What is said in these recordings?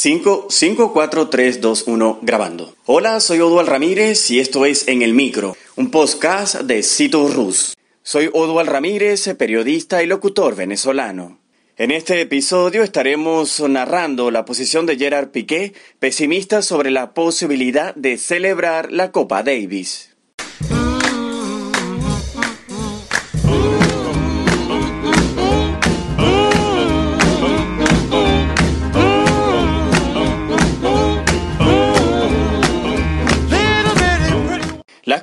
5, 5, 4, 3, 2, 1, grabando. Hola, soy Odual Ramírez y esto es En el Micro, un podcast de Cito Rus. Soy Odual Ramírez, periodista y locutor venezolano. En este episodio estaremos narrando la posición de Gerard Piqué, pesimista sobre la posibilidad de celebrar la Copa Davis.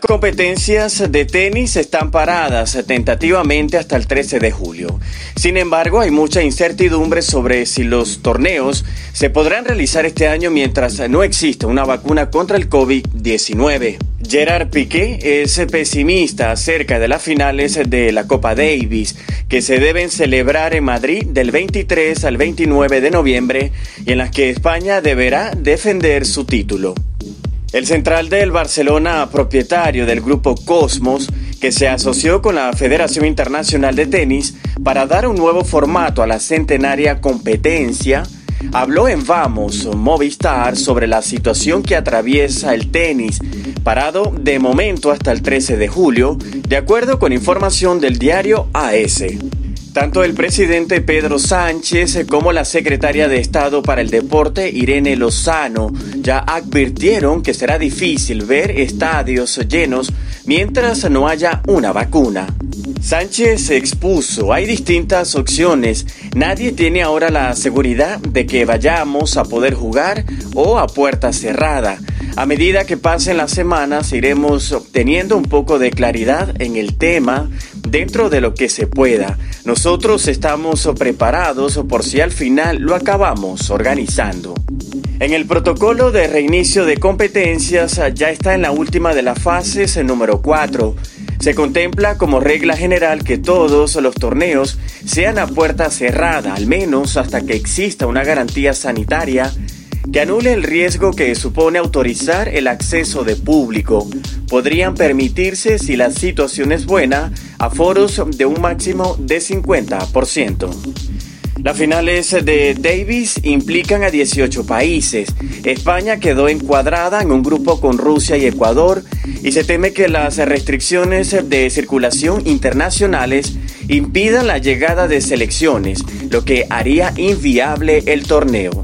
Competencias de tenis están paradas tentativamente hasta el 13 de julio. Sin embargo, hay mucha incertidumbre sobre si los torneos se podrán realizar este año mientras no exista una vacuna contra el COVID-19. Gerard Piqué es pesimista acerca de las finales de la Copa Davis que se deben celebrar en Madrid del 23 al 29 de noviembre y en las que España deberá defender su título. El central del Barcelona, propietario del grupo Cosmos, que se asoció con la Federación Internacional de Tenis para dar un nuevo formato a la centenaria competencia, habló en Vamos Movistar sobre la situación que atraviesa el tenis, parado de momento hasta el 13 de julio, de acuerdo con información del diario AS. Tanto el presidente Pedro Sánchez como la secretaria de Estado para el Deporte Irene Lozano ya advirtieron que será difícil ver estadios llenos mientras no haya una vacuna. Sánchez expuso, hay distintas opciones, nadie tiene ahora la seguridad de que vayamos a poder jugar o a puerta cerrada. A medida que pasen las semanas iremos obteniendo un poco de claridad en el tema dentro de lo que se pueda. Nosotros estamos preparados por si al final lo acabamos organizando. En el protocolo de reinicio de competencias ya está en la última de las fases, el número 4. Se contempla como regla general que todos los torneos sean a puerta cerrada, al menos hasta que exista una garantía sanitaria que anule el riesgo que supone autorizar el acceso de público. Podrían permitirse, si la situación es buena, aforos de un máximo de 50%. Las finales de Davis implican a 18 países. España quedó encuadrada en un grupo con Rusia y Ecuador y se teme que las restricciones de circulación internacionales impidan la llegada de selecciones, lo que haría inviable el torneo.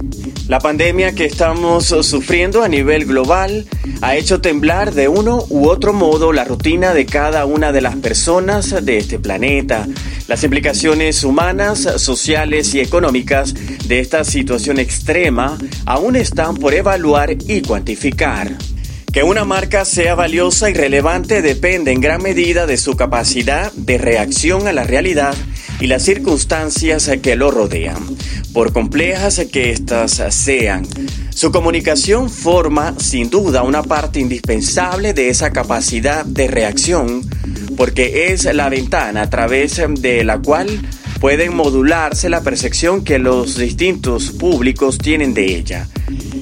La pandemia que estamos sufriendo a nivel global ha hecho temblar de uno u otro modo la rutina de cada una de las personas de este planeta. Las implicaciones humanas, sociales y económicas de esta situación extrema aún están por evaluar y cuantificar. Que una marca sea valiosa y relevante depende en gran medida de su capacidad de reacción a la realidad y las circunstancias que lo rodean, por complejas que éstas sean. Su comunicación forma sin duda una parte indispensable de esa capacidad de reacción, porque es la ventana a través de la cual pueden modularse la percepción que los distintos públicos tienen de ella.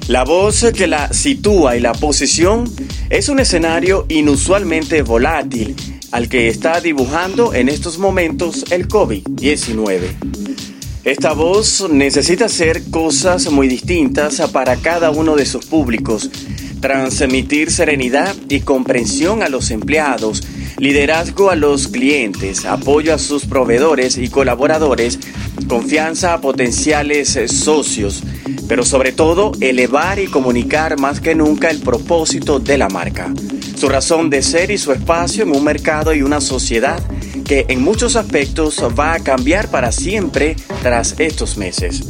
La voz que la sitúa y la posición es un escenario inusualmente volátil al que está dibujando en estos momentos el COVID-19. Esta voz necesita hacer cosas muy distintas para cada uno de sus públicos, transmitir serenidad y comprensión a los empleados, liderazgo a los clientes, apoyo a sus proveedores y colaboradores, confianza a potenciales socios, pero sobre todo elevar y comunicar más que nunca el propósito de la marca su razón de ser y su espacio en un mercado y una sociedad que en muchos aspectos va a cambiar para siempre tras estos meses.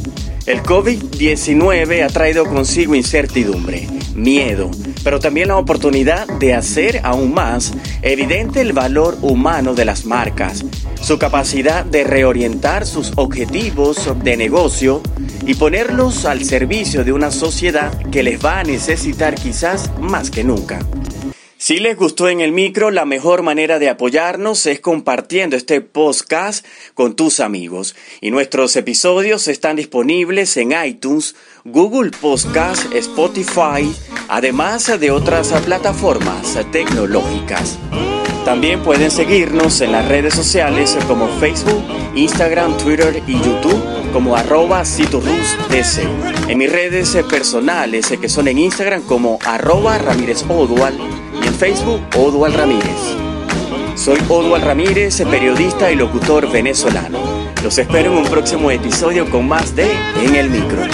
El COVID-19 ha traído consigo incertidumbre, miedo, pero también la oportunidad de hacer aún más evidente el valor humano de las marcas, su capacidad de reorientar sus objetivos de negocio y ponerlos al servicio de una sociedad que les va a necesitar quizás más que nunca. Si les gustó en el micro, la mejor manera de apoyarnos es compartiendo este podcast con tus amigos. Y nuestros episodios están disponibles en iTunes, Google Podcast, Spotify, además de otras plataformas tecnológicas. También pueden seguirnos en las redes sociales como Facebook, Instagram, Twitter y YouTube como arroba DC. En mis redes personales que son en Instagram como arroba Ramírez Facebook Odual Ramírez. Soy Odual Ramírez, periodista y locutor venezolano. Los espero en un próximo episodio con más de En el Micro.